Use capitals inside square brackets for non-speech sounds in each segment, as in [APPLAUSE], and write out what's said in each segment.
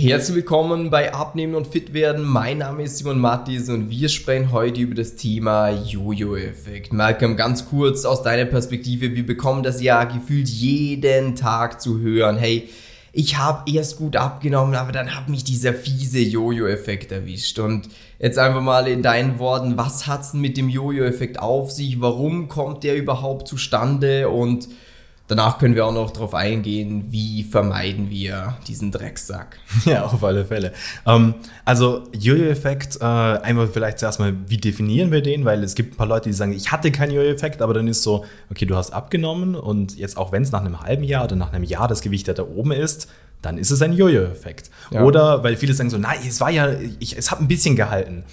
Herzlich willkommen bei Abnehmen und Fit werden. Mein Name ist Simon Mattis und wir sprechen heute über das Thema Jojo-Effekt. Malcolm, ganz kurz aus deiner Perspektive, wir bekommen das ja gefühlt jeden Tag zu hören. Hey, ich habe erst gut abgenommen, aber dann hat mich dieser fiese Jojo-Effekt erwischt. Und jetzt einfach mal in deinen Worten, was hat's denn mit dem Jojo-Effekt auf sich? Warum kommt der überhaupt zustande? Und Danach können wir auch noch darauf eingehen, wie vermeiden wir diesen Drecksack. [LAUGHS] Ja, auf alle Fälle. Ähm, also Jojo-Effekt, äh, einmal vielleicht zuerst mal, wie definieren wir den? Weil es gibt ein paar Leute, die sagen, ich hatte keinen Jojo-Effekt, aber dann ist so, okay, du hast abgenommen und jetzt auch wenn es nach einem halben Jahr oder nach einem Jahr das Gewicht da oben ist, dann ist es ein Jojo-Effekt. Ja. Oder weil viele sagen so, nein, es war ja, ich, es hat ein bisschen gehalten.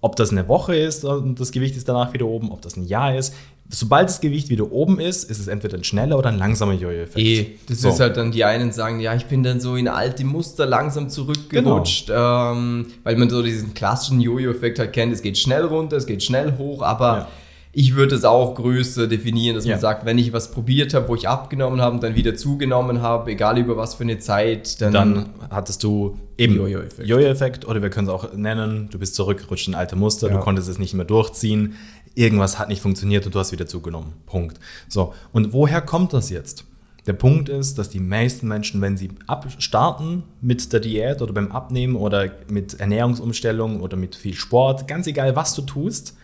Ob das eine Woche ist und das Gewicht ist danach wieder oben, ob das ein Jahr ist, sobald das Gewicht wieder oben ist, ist es entweder ein schneller oder ein langsamer Jojo-Effekt. Eh, das so. ist halt dann, die einen sagen, ja, ich bin dann so in alte Muster langsam zurückgerutscht, genau. ähm, weil man so diesen klassischen Jojo-Effekt halt kennt, es geht schnell runter, es geht schnell hoch, aber ja. ich würde es auch größer definieren, dass ja. man sagt, wenn ich was probiert habe, wo ich abgenommen habe und dann wieder zugenommen habe, egal über was für eine Zeit, dann, dann hattest du eben Jojo-Effekt. Jojo-Effekt oder wir können es auch nennen, du bist zurückgerutscht in alte Muster, ja. du konntest es nicht mehr durchziehen irgendwas hat nicht funktioniert und du hast wieder zugenommen. Punkt. So, und woher kommt das jetzt? Der Punkt ist, dass die meisten Menschen, wenn sie starten mit der Diät oder beim Abnehmen oder mit Ernährungsumstellung oder mit viel Sport, ganz egal was du tust,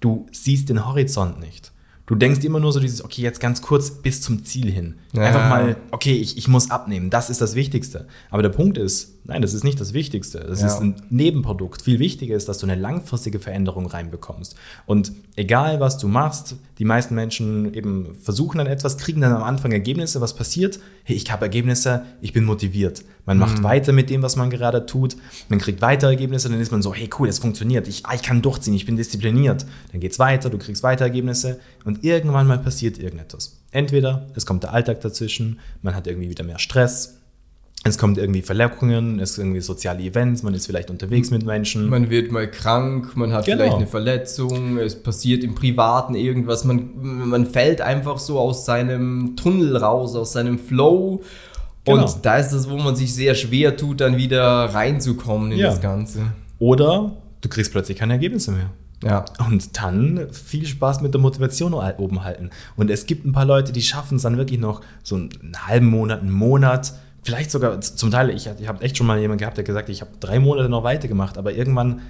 du siehst den Horizont nicht. Du denkst immer nur so dieses, okay, jetzt ganz kurz bis zum Ziel hin. Ja. Einfach mal, okay, ich, ich muss abnehmen, das ist das Wichtigste. Aber der Punkt ist, nein, das ist nicht das Wichtigste. Das ja. ist ein Nebenprodukt. Viel wichtiger ist, dass du eine langfristige Veränderung reinbekommst. Und egal, was du machst, die meisten Menschen eben versuchen dann etwas, kriegen dann am Anfang Ergebnisse. Was passiert? Hey, ich habe Ergebnisse, ich bin motiviert. Man macht mhm. weiter mit dem, was man gerade tut. Man kriegt weitere Ergebnisse, dann ist man so, hey cool, es funktioniert. Ich, ah, ich kann durchziehen, ich bin diszipliniert. Dann geht es weiter, du kriegst weitere Ergebnisse und irgendwann mal passiert irgendetwas. Entweder es kommt der Alltag dazwischen, man hat irgendwie wieder mehr Stress, es kommt irgendwie Verletzungen, es sind irgendwie soziale Events, man ist vielleicht unterwegs mit Menschen. Man wird mal krank, man hat genau. vielleicht eine Verletzung, es passiert im Privaten irgendwas, man, man fällt einfach so aus seinem Tunnel raus, aus seinem Flow. Genau. Und da ist es, wo man sich sehr schwer tut, dann wieder reinzukommen in ja. das Ganze. Oder du kriegst plötzlich keine Ergebnisse mehr. Ja. Und dann viel Spaß mit der Motivation oben halten. Und es gibt ein paar Leute, die schaffen es dann wirklich noch so einen halben Monat, einen Monat, vielleicht sogar zum Teil, ich, ich habe echt schon mal jemanden gehabt, der gesagt, ich habe drei Monate noch weitergemacht, aber irgendwann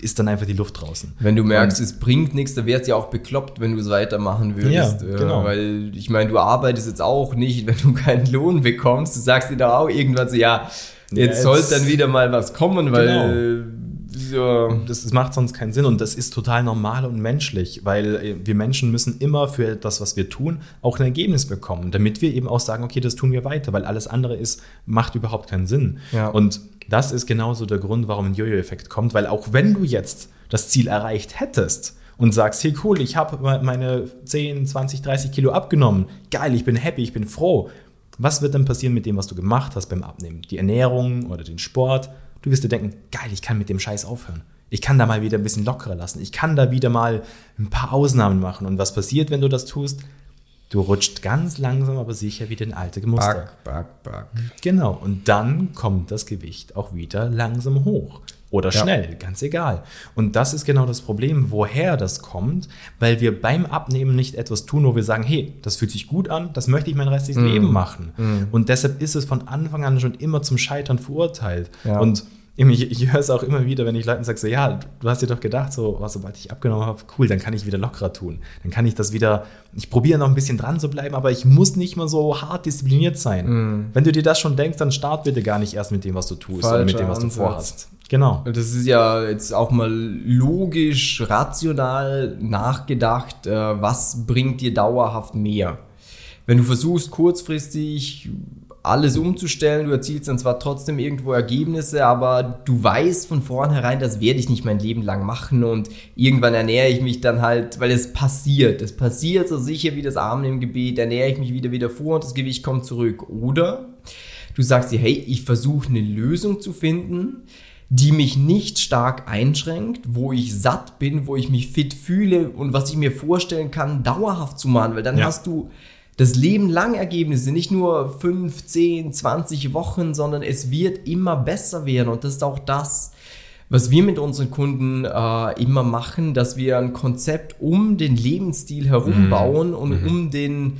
ist dann einfach die Luft draußen. Wenn du merkst, und, es bringt nichts, dann wäre es ja auch bekloppt, wenn du es weitermachen würdest. Ja, genau. Weil ich meine, du arbeitest jetzt auch nicht, wenn du [LAUGHS] keinen Lohn bekommst. Du sagst dir doch auch irgendwann so, ja, jetzt, ja, jetzt sollte dann wieder mal was kommen, weil genau ja. Das, das, macht sonst keinen Sinn und das ist total normal und menschlich, weil äh, wir Menschen müssen immer für das, was wir tun, auch ein Ergebnis bekommen, damit wir eben auch sagen, okay, das tun wir weiter, weil alles andere ist, macht überhaupt keinen Sinn. Ja. Und das ist genauso der Grund, warum ein Jojo-Effekt kommt, weil auch wenn du jetzt das Ziel erreicht hättest, und sagst, hey cool, ich habe meine 10, 20, 30 Kilo abgenommen. Geil, ich bin happy, ich bin froh. Was wird dann passieren mit dem, was du gemacht hast beim Abnehmen? Die Ernährung oder den Sport? Du wirst dir denken, geil, ich kann mit dem Scheiß aufhören. Ich kann da mal wieder ein bisschen lockerer lassen. Ich kann da wieder mal ein paar Ausnahmen machen. Und was passiert, wenn du das tust? Du rutscht ganz langsam, aber sicher wieder in alte Muster. Back, back, back. Genau. Und dann kommt das Gewicht auch wieder langsam hoch. Oder schnell, ja. ganz egal. Und das ist genau das Problem, woher das kommt, weil wir beim Abnehmen nicht etwas tun, wo wir sagen, hey, das fühlt sich gut an, das möchte ich mein restliches mm. Leben machen. Mm. Und deshalb ist es von Anfang an schon immer zum Scheitern verurteilt. Ja. Und ich, ich höre es auch immer wieder, wenn ich Leuten sage, so, ja, du hast dir doch gedacht, so, oh, sobald ich abgenommen habe, cool, dann kann ich wieder lockerer tun. Dann kann ich das wieder, ich probiere noch ein bisschen dran zu bleiben, aber ich muss nicht mal so hart diszipliniert sein. Mm. Wenn du dir das schon denkst, dann start bitte gar nicht erst mit dem, was du tust, sondern mit dem, was du vorhast. Genau. Das ist ja jetzt auch mal logisch, rational nachgedacht, äh, was bringt dir dauerhaft mehr? Wenn du versuchst, kurzfristig alles umzustellen. Du erzielst dann zwar trotzdem irgendwo Ergebnisse, aber du weißt von vornherein, das werde ich nicht mein Leben lang machen und irgendwann ernähre ich mich dann halt, weil es passiert. Es passiert so sicher wie das Armen im Gebet, ernähre ich mich wieder wieder vor und das Gewicht kommt zurück. Oder du sagst dir, hey, ich versuche eine Lösung zu finden, die mich nicht stark einschränkt, wo ich satt bin, wo ich mich fit fühle und was ich mir vorstellen kann, dauerhaft zu machen, weil dann ja. hast du das Leben lang Ergebnisse, nicht nur 5, 10, 20 Wochen, sondern es wird immer besser werden. Und das ist auch das, was wir mit unseren Kunden äh, immer machen, dass wir ein Konzept um den Lebensstil herum bauen Mhm. und um den,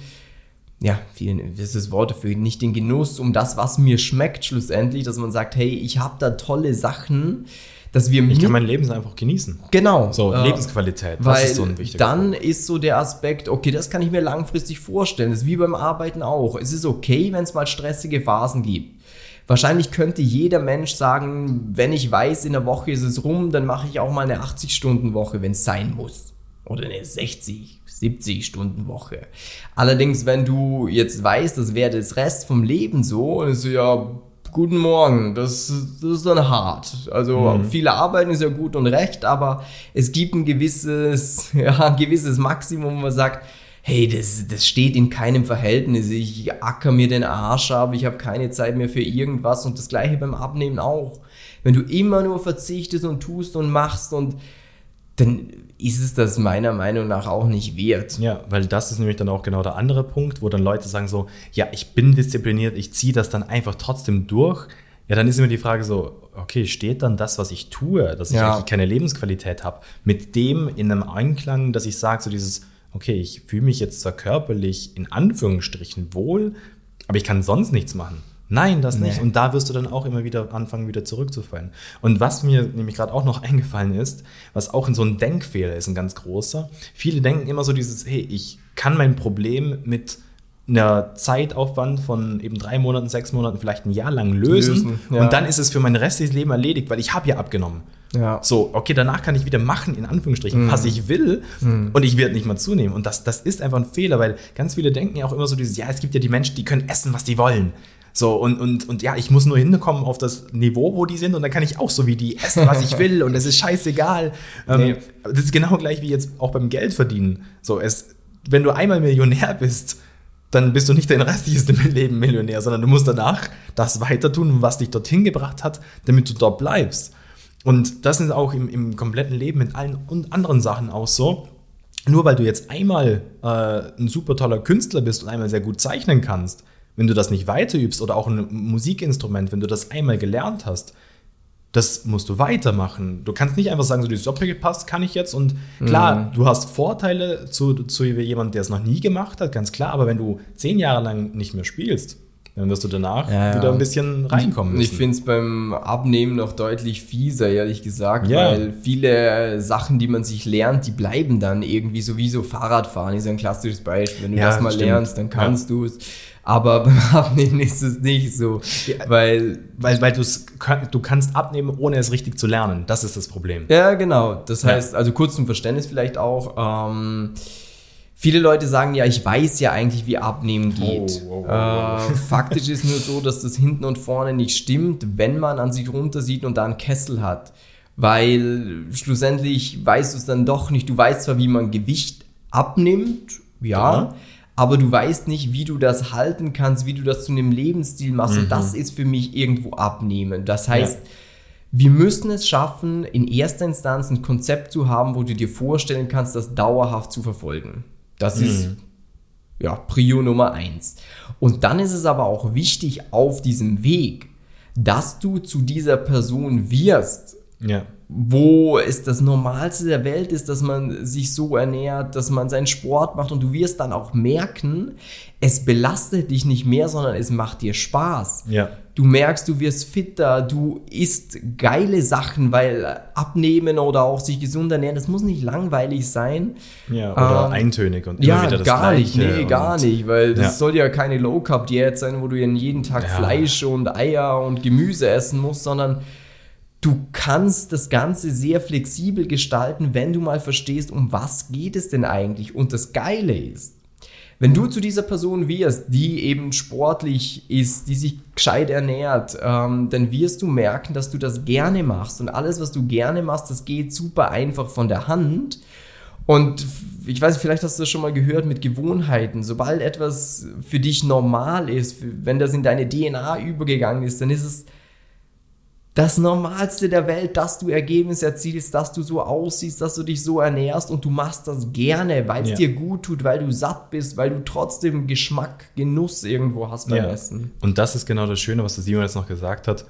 ja, vielen, das ist das Wort dafür, nicht den Genuss, um das, was mir schmeckt schlussendlich, dass man sagt, hey, ich habe da tolle Sachen, dass wir Ich kann mein Leben einfach genießen. genau So, äh, Lebensqualität, das weil ist so ein wichtiger dann Punkt. ist so der Aspekt, okay, das kann ich mir langfristig vorstellen. Das ist wie beim Arbeiten auch. Es ist okay, wenn es mal stressige Phasen gibt. Wahrscheinlich könnte jeder Mensch sagen, wenn ich weiß, in der Woche ist es rum, dann mache ich auch mal eine 80-Stunden-Woche, wenn es sein muss. Oder eine 60, 70-Stunden-Woche. Allerdings, wenn du jetzt weißt, das wäre das Rest vom Leben so, und so, ja, guten Morgen, das, das ist dann hart. Also viele arbeiten ist ja gut und recht, aber es gibt ein gewisses, [LAUGHS] ja, ein gewisses Maximum, wo man sagt, hey, das, das steht in keinem Verhältnis. Ich acker mir den Arsch ab, ich habe keine Zeit mehr für irgendwas und das gleiche beim Abnehmen auch. Wenn du immer nur verzichtest und tust und machst und dann ist es das meiner Meinung nach auch nicht wert. Ja, weil das ist nämlich dann auch genau der andere Punkt, wo dann Leute sagen so, ja, ich bin diszipliniert, ich ziehe das dann einfach trotzdem durch. Ja, dann ist immer die Frage so, okay, steht dann das, was ich tue, dass ich Ja. eigentlich keine Lebensqualität habe, mit dem in einem Einklang, dass ich sage, so dieses, okay, ich fühle mich jetzt zwar körperlich in Anführungsstrichen wohl, aber ich kann sonst nichts machen. Nein, das nicht. Nee. Und da wirst du dann auch immer wieder anfangen, wieder zurückzufallen. Und was mir nämlich gerade auch noch [LAUGHS] eingefallen ist, was auch in so ein Denkfehler ist, ein ganz großer. Viele denken immer so dieses, hey, ich kann mein Problem mit einer Zeitaufwand von eben drei Monaten, sechs Monaten, vielleicht ein Jahr lang lösen. Lösen, ja. Und dann ist es für mein restliches Leben erledigt, weil ich habe ja abgenommen. Ja. So, okay, danach kann ich wieder machen, in Anführungsstrichen, was ich will und ich werde nicht mal zunehmen. Und das, das ist einfach ein Fehler, weil ganz viele denken ja auch immer so dieses, ja, es gibt ja die Menschen, die können essen, was die wollen. So, und, und, und ja, ich muss nur hinkommen auf das Niveau, wo die sind, und dann kann ich auch so wie die essen, was ich [LAUGHS] will, und es ist scheißegal. Ähm, Nee. Das ist genau gleich wie jetzt auch beim Geld verdienen. So, es, wenn du einmal Millionär bist, dann bist du nicht dein restliches [LAUGHS] Leben Millionär, sondern du musst danach das weiter tun, was dich dorthin gebracht hat, damit du dort bleibst. Und das ist auch im, im kompletten Leben mit allen und anderen Sachen auch so. Nur weil du jetzt einmal äh, ein super toller Künstler bist und einmal sehr gut zeichnen kannst, wenn du das nicht weiterübst oder auch ein Musikinstrument, wenn du das einmal gelernt hast, das musst du weitermachen. Du kannst nicht einfach sagen, so die Soppe gepasst, kann ich jetzt. Und klar, du hast Vorteile zu, zu jemandem, der es noch nie gemacht hat, ganz klar. Aber wenn du zehn Jahre lang nicht mehr spielst, dann wirst du danach Ja, ja. wieder ein bisschen reinkommen müssen. Ich finde es beim Abnehmen noch deutlich fieser, ehrlich gesagt, Ja. weil viele Sachen, die man sich lernt, die bleiben dann irgendwie so wie so Fahrradfahren, ist ein klassisches Beispiel. Wenn du Ja, das mal stimmt. lernst, dann kannst du es. Aber beim Abnehmen ist es nicht so, weil Weil, weil du kannst abnehmen, ohne es richtig zu lernen. Das ist das Problem. Ja, genau. Das Ja. heißt, also kurz zum Verständnis vielleicht auch. Ähm, viele Leute sagen ja, ich weiß ja eigentlich, wie Abnehmen geht. Oh, oh, oh, oh. Äh, faktisch ist nur so, dass das hinten und vorne nicht stimmt, wenn man an sich runter sieht und da einen Kessel hat. Weil schlussendlich weißt du es dann doch nicht. Du weißt zwar, wie man Gewicht abnimmt, ja, Ja. Aber du weißt nicht, wie du das halten kannst, wie du das zu einem Lebensstil machst. Und das ist für mich irgendwo abnehmen. Das heißt, Ja. wir müssen es schaffen, in erster Instanz ein Konzept zu haben, wo du dir vorstellen kannst, das dauerhaft zu verfolgen. Das ist ja Prio Nummer eins. Und dann ist es aber auch wichtig auf diesem Weg, dass du zu dieser Person wirst, Ja. Wo es das Normalste der Welt ist, dass man sich so ernährt, dass man seinen Sport macht und du wirst dann auch merken, es belastet dich nicht mehr, sondern es macht dir Spaß. Ja. Du merkst, du wirst fitter, du isst geile Sachen, weil abnehmen oder auch sich gesund ernähren, das muss nicht langweilig sein. Ja, oder Ähm, eintönig und immer Ja, wieder das gar nicht, Gleiche. nee, gar nicht, weil das Ja. soll ja keine Low Carb Diät sein, wo du jeden Tag. Fleisch und Eier und Gemüse essen musst, sondern du kannst das Ganze sehr flexibel gestalten, wenn du mal verstehst, um was geht es denn eigentlich. Und das Geile ist, wenn du zu dieser Person wirst, die eben sportlich ist, die sich gescheit ernährt, ähm, dann wirst du merken, dass du das gerne machst. Und alles, was du gerne machst, das geht super einfach von der Hand. Und ich weiß vielleicht hast du das schon mal gehört mit Gewohnheiten. Sobald etwas für dich normal ist, wenn das in deine DNA übergegangen ist, dann ist es das Normalste der Welt, dass du Ergebnisse erzielst, dass du so aussiehst, dass du dich so ernährst und du machst das gerne, weil es Ja. dir gut tut, weil du satt bist, weil du trotzdem Geschmack, Genuss irgendwo hast beim Ja. Essen. Und das ist genau das Schöne, was der Simon jetzt noch gesagt hat.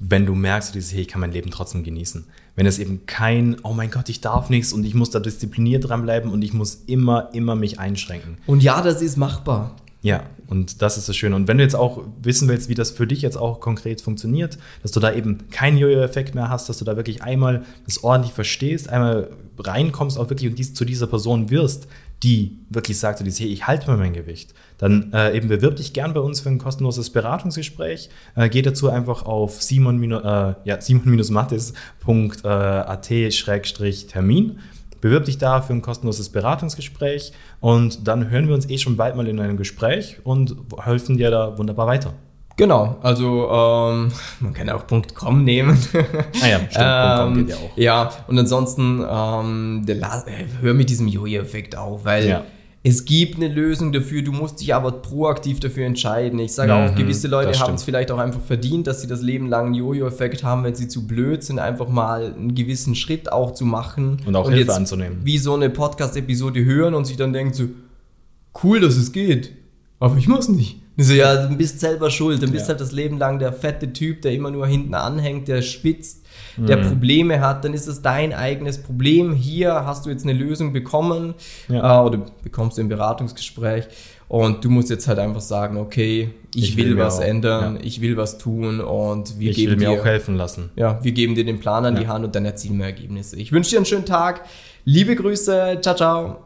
Wenn du merkst, dieses, hey, ich kann mein Leben trotzdem genießen. Wenn es eben kein, oh mein Gott, ich darf nichts und ich muss da diszipliniert dranbleiben und ich muss immer, immer mich einschränken. Und ja, das ist machbar. Ja, und das ist das Schöne. Und wenn du jetzt auch wissen willst, wie das für dich jetzt auch konkret funktioniert, dass du da eben keinen Jojo-Effekt mehr hast, dass du da wirklich einmal das ordentlich verstehst, einmal reinkommst auch wirklich und dies, zu dieser Person wirst, die wirklich sagt, dieses, hey, ich halte mal mein Gewicht, dann äh, eben bewirb dich gern bei uns für ein kostenloses Beratungsgespräch. Äh, geh dazu einfach auf simon, äh, ja, simon-mattis.at-termin. Bewirb dich da für ein kostenloses Beratungsgespräch und dann hören wir uns eh schon bald mal in einem Gespräch und helfen dir da wunderbar weiter. Genau, also ähm, man kann auch .com nehmen. Ah ja, stimmt, .com [LAUGHS] geht ja auch. Ja, und ansonsten ähm, der La äh, hör mit diesem Jojo-Effekt auf, weil Ja. Es gibt eine Lösung dafür, du musst dich aber proaktiv dafür entscheiden. Ich sage auch, Mhm, gewisse Leute haben es vielleicht auch einfach verdient, dass sie das Leben lang einen Jojo-Effekt haben, wenn sie zu blöd sind, einfach mal einen gewissen Schritt auch zu machen. Und auch Hilfe jetzt anzunehmen. Wie so eine Podcast-Episode hören und sich dann denken so, cool, dass es geht, aber ich mach's nicht. Und So, ja, du bist selber schuld. Du bist Ja. halt das Leben lang der fette Typ, der immer nur hinten anhängt, der schwitzt, der Mhm. Probleme hat. Dann ist es dein eigenes Problem. Hier hast du jetzt eine Lösung bekommen Ja. äh, oder bekommst du im Beratungsgespräch. Und du musst jetzt halt einfach sagen, okay, ich, Ich will, will was auch- ändern, ja. ich will was tun und wir Ich geben will mir dir auch helfen lassen. ja, wir geben dir den Plan an die. Hand und dann erzielen wir Ergebnisse. Ich wünsche dir einen schönen Tag. Liebe Grüße. Ciao, ciao.